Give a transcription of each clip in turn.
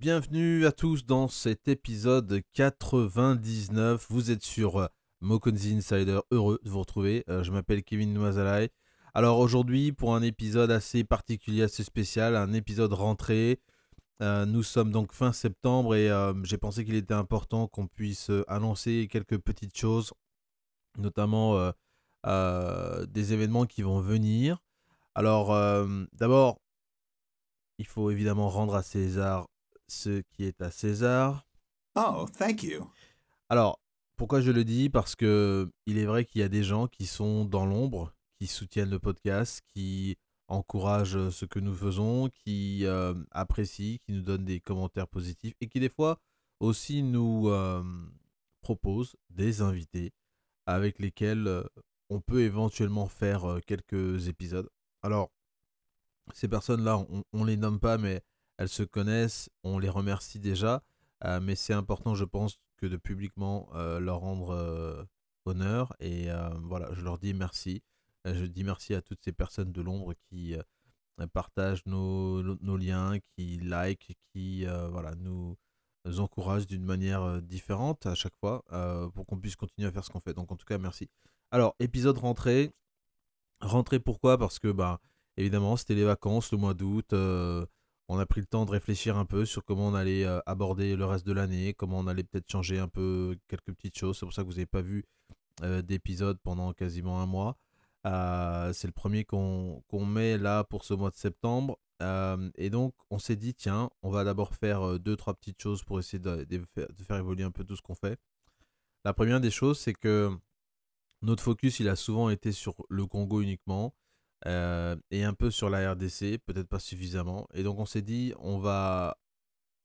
Bienvenue à tous dans cet épisode 99. Vous êtes sur euh, Mokonzi Insider, heureux de vous retrouver. Euh, je m'appelle Kevin Noisalaï. Alors aujourd'hui, pour un épisode assez particulier, assez spécial, un épisode rentré. Euh, nous sommes donc fin septembre et j'ai pensé qu'il était important qu'on puisse annoncer quelques petites choses, notamment des événements qui vont venir. Alors d'abord, il faut évidemment rendre à César ce qui est à César. Oh, thank you. Alors, pourquoi je le dis? Parce que il est vrai qu'il y a des gens qui sont dans l'ombre, qui soutiennent le podcast, qui encouragent ce que nous faisons, qui euh, apprécient, qui nous donnent des commentaires positifs et qui des fois aussi nous euh, proposent des invités avec lesquels euh, on peut éventuellement faire quelques épisodes. Alors, ces personnes-là, on, ne les nomme pas, mais elles se connaissent, on les remercie déjà, euh, mais c'est important, je pense, que de publiquement euh, leur rendre euh, honneur. Et voilà, je leur dis merci. je dis merci à toutes ces personnes de l'ombre qui partagent nos, nos, liens, qui like, qui voilà, nous, encouragent d'une manière différente à chaque fois pour qu'on puisse continuer à faire ce qu'on fait. Donc en tout cas, merci. Alors, épisode rentrée. Rentrée pourquoi? Parce que, bah, évidemment, c'était les vacances, le mois d'août on a pris le temps de réfléchir un peu sur comment on allait euh, aborder le reste de l'année, comment on allait peut-être changer un peu quelques petites choses. C'est pour ça que vous n'avez pas vu euh, d'épisode pendant quasiment un mois. Euh, c'est le premier qu'on met là pour ce mois de septembre. et donc, on s'est dit, tiens, on va d'abord faire deux, trois petites choses pour essayer de, de faire évoluer un peu tout ce qu'on fait. La première des choses, c'est que notre focus, il a souvent été sur le Congo uniquement. Euh, et un peu sur la RDC, peut-être pas suffisamment. Et donc on s'est dit, on va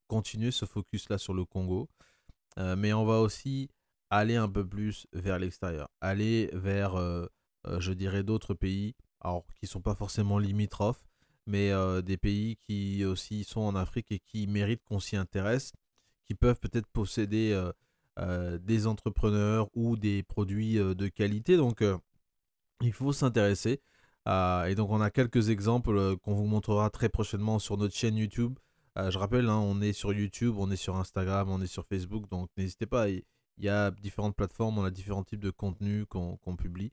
continuer ce focus-là sur le Congo, euh, mais on va aussi aller un peu plus vers l'extérieur, aller vers, euh, je dirais, d'autres pays, alors qui sont pas forcément limitrophes, mais des pays qui aussi sont en Afrique et qui méritent qu'on s'y intéresse, qui peuvent peut-être posséder des entrepreneurs ou des produits de qualité. Donc il faut s'intéresser. Euh, et donc on a quelques exemples euh, qu'on vous montrera très prochainement sur notre chaîne YouTube. Euh, je rappelle, hein, on est sur YouTube, on est sur Instagram, on est sur Facebook, donc n'hésitez pas. Il y a différentes plateformes, on a différents types de contenus qu'on publie.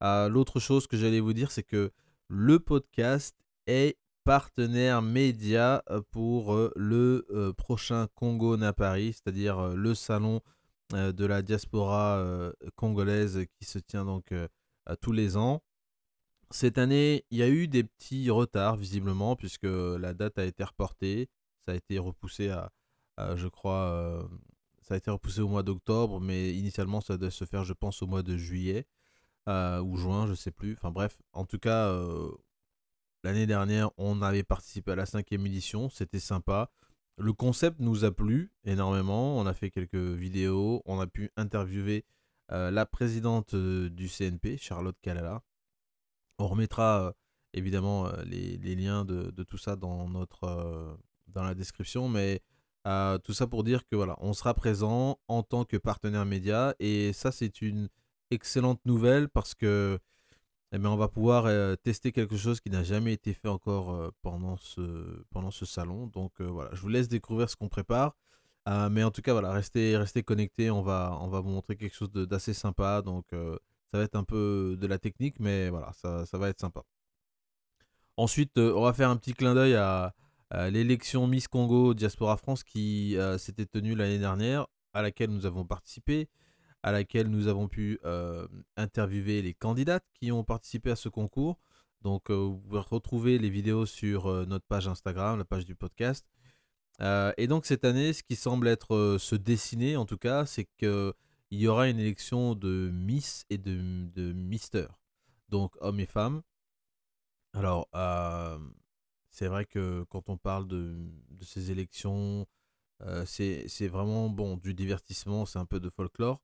L'autre chose que j'allais vous dire, c'est que le podcast est partenaire média pour le prochain Congo Napari, c'est-à-dire le salon de la diaspora congolaise qui se tient donc tous les ans. Cette année, il y a eu des petits retards visiblement puisque la date a été reportée. Ça a été repoussé à, je crois, euh, ça a été repoussé au mois d'octobre, mais initialement ça devait se faire, je pense, au mois de juillet euh, ou juin, je sais plus. Enfin bref, en tout cas, euh, l'année dernière, on avait participé à la cinquième édition, c'était sympa. Le concept nous a plu énormément. On a fait quelques vidéos, on a pu interviewer la présidente du CNP, Charlotte Kalala, on remettra euh, évidemment euh, les, liens de, tout ça dans, notre, euh, dans la description, mais tout ça pour dire que voilà, on sera présent en tant que partenaire média et ça c'est une excellente nouvelle parce que eh bien, on va pouvoir tester quelque chose qui n'a jamais été fait encore pendant, ce, salon. Donc voilà, je vous laisse découvrir ce qu'on prépare. mais en tout cas, voilà, restez, restez connectés. On va, on va vous montrer quelque chose d'assez sympa. Donc ça va être un peu de la technique, mais voilà, ça, va être sympa. Ensuite, euh, on va faire un petit clin d'œil à, l'élection Miss Congo Diaspora France qui euh, s'était tenue l'année dernière, à laquelle nous avons participé, à laquelle nous avons pu euh, interviewer les candidates qui ont participé à ce concours. Donc, vous pouvez retrouver les vidéos sur notre page Instagram, la page du podcast. et donc, cette année, ce qui semble être se dessiner, en tout cas, c'est que il y aura une élection de Miss et de, Mister, donc hommes et femmes. Alors, c'est vrai que quand on parle de, ces élections, c'est vraiment bon du divertissement, c'est un peu de folklore.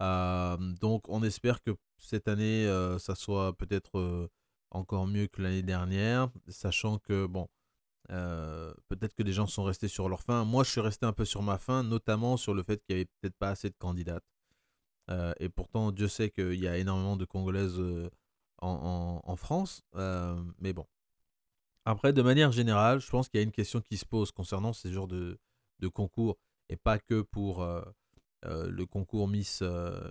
Donc, on espère que cette année, ça soit peut-être encore mieux que l'année dernière, sachant que bon. peut-être que des gens sont restés sur leur fin. Moi, je suis resté un peu sur ma fin, notamment sur le fait qu'il n'y avait peut-être pas assez de candidates. Euh, et pourtant, Dieu sait qu'il y a énormément de Congolaises euh, en, France. Euh, mais bon, Après, de manière générale, je pense qu'il y a une question qui se pose concernant ces genres de, concours, et pas que pour le concours Miss,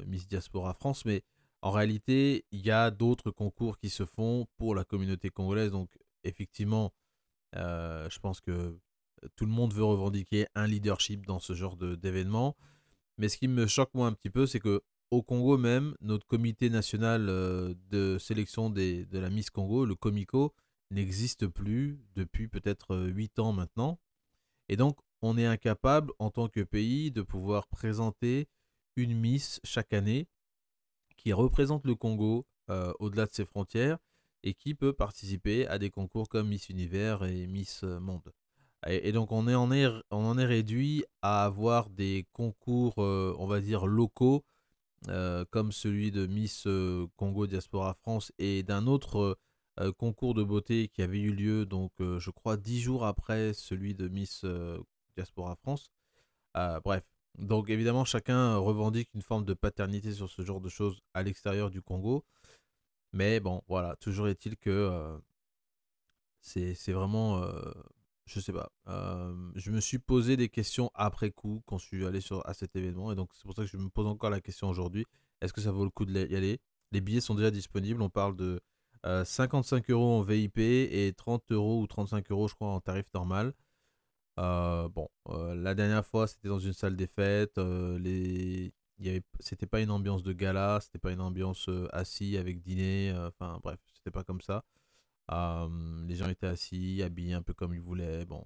Miss Diaspora France, mais en réalité, il y a d'autres concours qui se font pour la communauté congolaise. Donc, effectivement, je pense que tout le monde veut revendiquer un leadership dans ce genre d'événement. Mais ce qui me choque moi un petit peu, c'est que au Congo même, notre comité national de sélection de la Miss Congo, le Comico, n'existe plus depuis peut-être 8 ans maintenant. Et donc, on est incapable en tant que pays de pouvoir présenter une Miss chaque année qui représente le Congo au-delà de ses frontières et qui peut participer à des concours comme Miss Univers et Miss Monde. Et, donc on, on, est, on en est réduit à avoir des concours, on va dire, locaux, comme celui de Miss Congo Diaspora France et d'un autre concours de beauté qui avait eu lieu, donc je crois, dix jours après celui de Miss Diaspora France. bref, donc évidemment, chacun revendique une forme de paternité sur ce genre de choses à l'extérieur du Congo. Mais bon, voilà, toujours est-il que c'est vraiment je sais pas. je me suis posé des questions après coup quand je suis allé sur, à cet événement. Et donc, c'est pour ça que je me pose encore la question aujourd'hui. Est-ce que ça vaut le coup d'y aller? Les billets sont déjà disponibles. On parle de 55 euros en VIP et 30 euros ou 35 euros, je crois, en tarif normal. bon, la dernière fois, c'était dans une salle des fêtes. les... C'était pas une ambiance de gala, c'était pas une ambiance assis avec dîner. Enfin, bref, c'était pas comme ça les gens étaient assis, habillés un peu comme ils voulaient. Bon,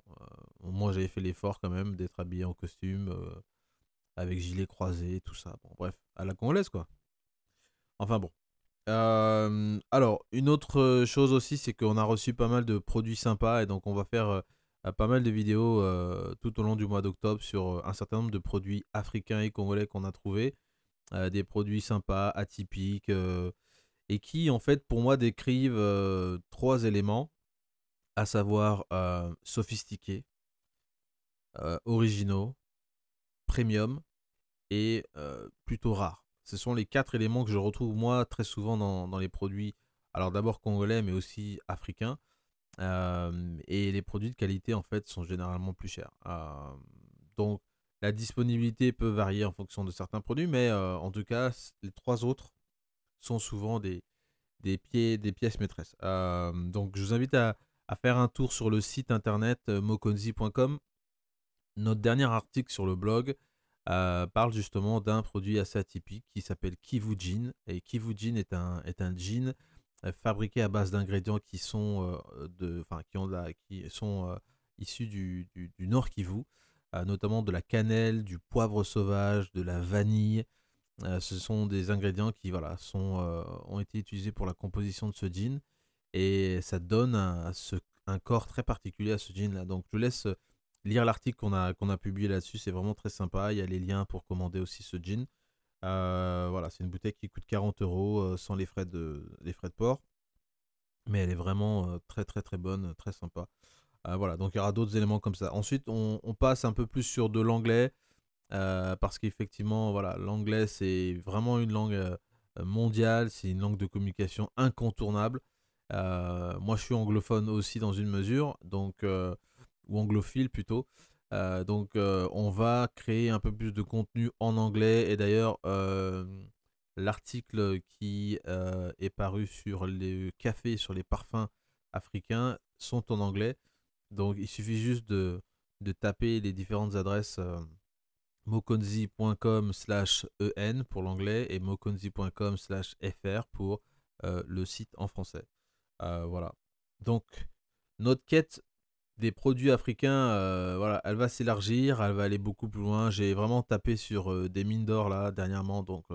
moi j'avais fait l'effort quand même d'être habillé en costume, avec gilet croisé, tout ça. Bon, bref, à la congolaise quoi. Enfin bon. alors, une autre chose aussi, c'est qu'on a reçu pas mal de produits sympas et donc on va faire pas mal de vidéos tout au long du mois d'octobre sur un certain nombre de produits africains et congolais qu'on a trouvés. des produits sympas, atypiques, et qui en fait pour moi décrivent trois éléments, à savoir sophistiqués, originaux, premium et plutôt rares. Ce sont les quatre éléments que je retrouve moi très souvent dans, les produits, alors d'abord congolais mais aussi africains. et les produits de qualité en fait sont généralement plus chers. donc la disponibilité peut varier en fonction de certains produits, mais en tout cas les trois autres sont souvent des, des, des pièces maîtresses. Euh, donc je vous invite à, faire un tour sur le site internet euh, mokonzi.com. Notre dernier article sur le blog euh, parle justement d'un produit assez atypique qui s'appelle Kivu Jean. Et Kivu Jean est un, est un jean fabriqué à base d'ingrédients qui sont, de, qui ont qui sont issus du, du, du, Nord Kivu, notamment de la cannelle, du poivre sauvage, de la vanille, euh, ce sont des ingrédients qui euh, ont été utilisés pour la composition de ce jean et ça donne un, corps très particulier à ce jean là. Donc je vous laisse euh, lire l'article qu'on a, publié là-dessus, c'est vraiment très sympa. Il y a les liens pour commander aussi ce jean. voilà, c'est une bouteille qui coûte 40 euros sans les frais, de, port. Mais elle est vraiment très très très bonne, très sympa. voilà, donc il y aura d'autres éléments comme ça. Ensuite, on passe un peu plus sur de l'anglais. Euh, parce qu'effectivement, voilà, l'anglais c'est vraiment une langue euh, mondiale, c'est une langue de communication incontournable. Euh, moi, je suis anglophone aussi dans une mesure, donc ou anglophile plutôt. donc, on va créer un peu plus de contenu en anglais. Et d'ailleurs, l'article qui est paru sur les cafés, sur les parfums africains, sont en anglais. Donc, il suffit juste de, de taper les différentes adresses mokonzi.com slash en pour l'anglais et mokonzi.com slash fr pour euh, le site en français. Euh, voilà. Donc, notre quête des produits africains, euh, elle va s'élargir, elle va aller beaucoup plus loin. J'ai vraiment tapé sur des mines d'or là dernièrement, donc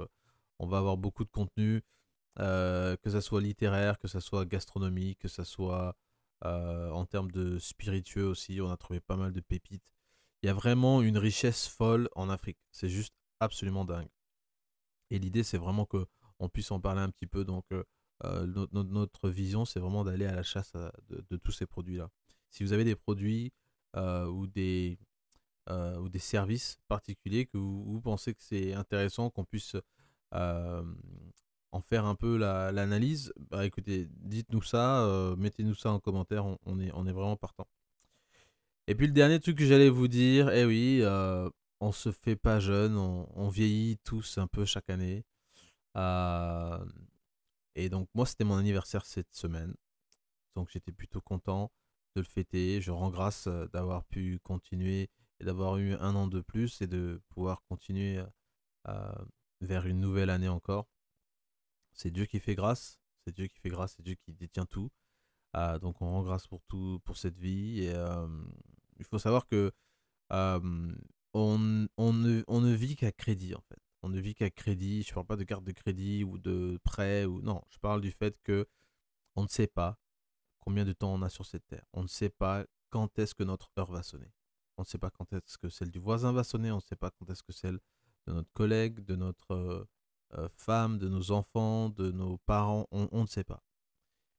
on va avoir beaucoup de contenu, que ça soit littéraire, que ça soit gastronomique, que ça soit en termes de spiritueux aussi. On a trouvé pas mal de pépites. Il y a vraiment une richesse folle en Afrique. C'est juste absolument dingue. Et l'idée, c'est vraiment que on puisse en parler un petit peu. Donc, euh, euh, notre, vision, c'est vraiment d'aller à la chasse euh, de, tous ces produits-là. Si vous avez des produits ou, des, ou des services particuliers que vous, pensez que c'est intéressant qu'on puisse en faire un peu l'analyse, bah écoutez, dites-nous ça, mettez-nous ça en commentaire, on, est, on est vraiment partant. Et puis le dernier truc que j'allais vous dire, eh oui, on se fait pas jeune, on, vieillit tous un peu chaque année. et donc moi c'était mon anniversaire cette semaine, donc j'étais plutôt content de le fêter. Je rends grâce d'avoir pu continuer et d'avoir eu un an de plus et de pouvoir continuer vers une nouvelle année encore. C'est Dieu qui fait grâce, c'est Dieu qui fait grâce, c'est Dieu qui détient tout. Donc on rend grâce pour tout, pour cette vie. Et il faut savoir que on, on, ne, on ne vit qu'à crédit en fait. On ne vit qu'à crédit. Je ne parle pas de carte de crédit ou de prêt ou non. Je parle du fait que on ne sait pas combien de temps on a sur cette terre. On ne sait pas quand est-ce que notre heure va sonner. On ne sait pas quand est-ce que celle du voisin va sonner. On ne sait pas quand est-ce que celle de notre collègue, de notre femme, de nos enfants, de nos parents, on, ne sait pas.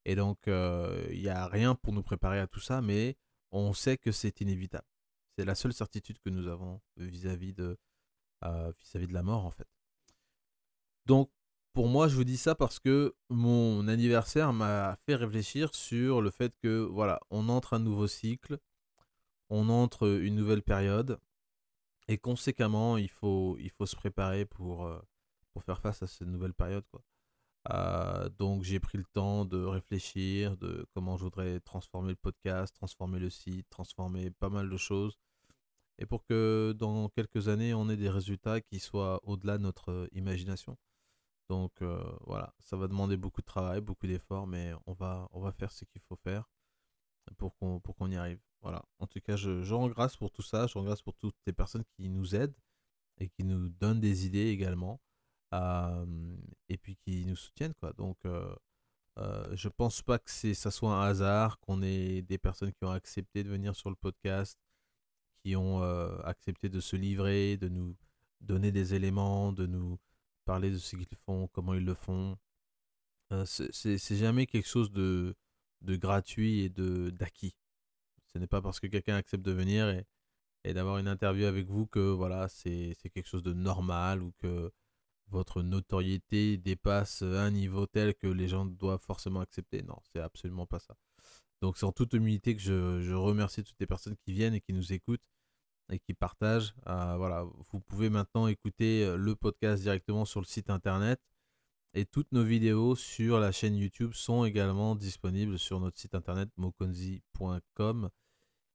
Et donc, il n'y a rien pour nous préparer à tout ça, mais on sait que c'est inévitable. C'est la seule certitude que nous avons vis-à-vis de, euh, vis-à-vis de la mort, en fait. Donc, pour moi, je vous dis ça parce que mon anniversaire m'a fait réfléchir sur le fait que, voilà, on entre un nouveau cycle, on entre une nouvelle période, et conséquemment, il faut, se préparer pour, pour faire face à cette nouvelle période. Quoi. Euh, donc j'ai pris le temps de réfléchir de comment je voudrais transformer le podcast, transformer le site, transformer pas mal de choses. Et pour que dans quelques années, on ait des résultats qui soient au-delà de notre imagination. Donc euh, voilà, ça va demander beaucoup de travail, beaucoup d'efforts, mais on va, faire ce qu'il faut faire pour qu'on y arrive. Voilà. En tout cas, je, je rends grâce pour tout ça, je rends grâce pour toutes les personnes qui nous aident et qui nous donnent des idées également et puis qui nous soutiennent quoi. Donc je pense pas que ça soit un hasard qu'on ait des personnes qui ont accepté de venir sur le podcast, qui ont accepté de se livrer, de nous donner des éléments, de nous parler de ce qu'ils font, comment ils le font. c'est jamais quelque chose de, de gratuit et de d'acquis. Ce n'est pas parce que quelqu'un accepte de venir et, et d'avoir une interview avec vous que voilà c'est quelque chose de normal ou que votre notoriété dépasse un niveau tel que les gens doivent forcément accepter. Non, c'est absolument pas ça. Donc c'est en toute humilité que je, remercie toutes les personnes qui viennent et qui nous écoutent et qui partagent. Euh, voilà, vous pouvez maintenant écouter euh, le podcast directement sur le site internet et toutes nos vidéos sur la chaîne YouTube sont également disponibles sur notre site internet mokonzi.com.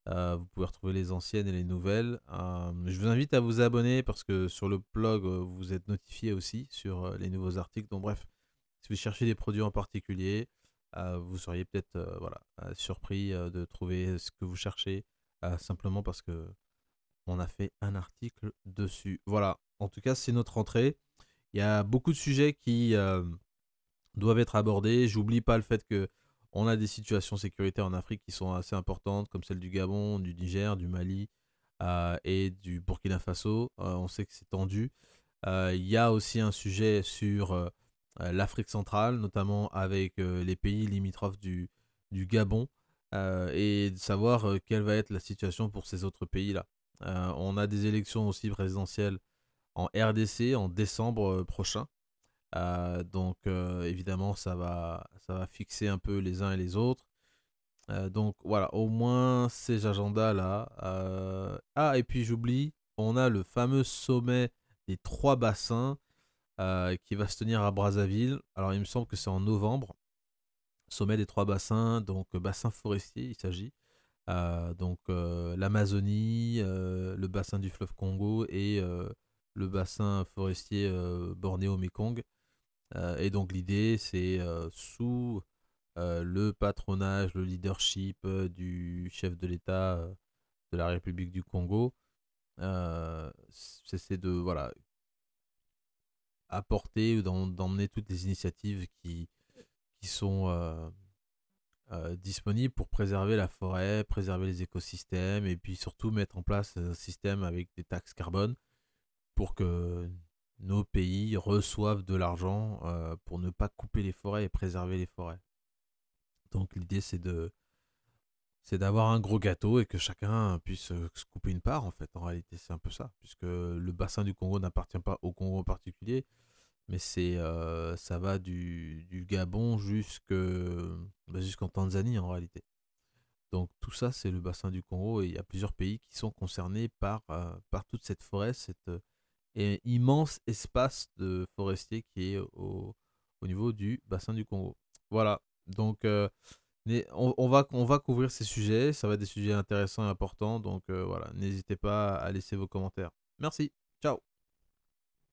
Euh, vous pouvez retrouver les anciennes et les nouvelles. Euh, je vous invite à vous abonner parce que sur le blog, euh, vous êtes notifié aussi sur les nouveaux articles. Donc bref, si vous cherchez des produits en particulier, vous seriez peut-être voilà, surpris de trouver ce que vous cherchez simplement parce que on a fait un article dessus. Voilà, en tout cas, c'est notre rentrée. Il y a beaucoup de sujets qui doivent être abordés. J'oublie pas le fait que on a des situations sécuritaires en Afrique qui sont assez importantes, comme celle du Gabon, du Niger, du Mali euh, et du Burkina Faso. Euh, on sait que c'est tendu. Euh, il y a aussi un sujet sur l'Afrique centrale, notamment avec les pays limitrophes du, du Gabon, et de savoir quelle va être la situation pour ces autres pays-là. on a des élections aussi présidentielles en RDC en décembre prochain. Euh, donc euh, évidemment, ça va, ça va fixer un peu les uns et les autres. Euh, donc voilà, au moins ces agendas-là. Ah, et puis j'oublie, on a le fameux sommet des trois bassins qui va se tenir à Brazzaville. Alors il me semble que c'est en novembre. Sommet des trois bassins, donc bassin forestier, il s'agit. donc l'Amazonie, le bassin du fleuve Congo et le bassin forestier Bornéo-Mekong. Euh, et donc l'idée, c'est euh, sous euh, le patronage, le leadership du chef de l'État de la République du Congo, c'est de voilà apporter ou d'emmener toutes les initiatives qui, qui sont disponibles pour préserver la forêt, préserver les écosystèmes et puis surtout mettre en place un système avec des taxes carbone pour que nos pays reçoivent de l'argent euh, pour ne pas couper les forêts et préserver les forêts. Donc l'idée c'est de c'est d'avoir un gros gâteau et que chacun puisse euh, se couper une part en fait. En réalité c'est un peu ça, puisque le bassin du Congo n'appartient pas au Congo en particulier, Mais c'est, euh, ça va du, Gabon bah, jusqu'en Tanzanie en réalité. Donc tout ça, c'est le bassin du Congo et il y a plusieurs pays qui sont concernés par, par toute cette forêt, cet euh, immense espace de forestier qui est au, au niveau du bassin du Congo. Voilà, donc euh, on, va, on va couvrir ces sujets, ça va être des sujets intéressants et importants, donc voilà, n'hésitez pas à laisser vos commentaires. Merci, ciao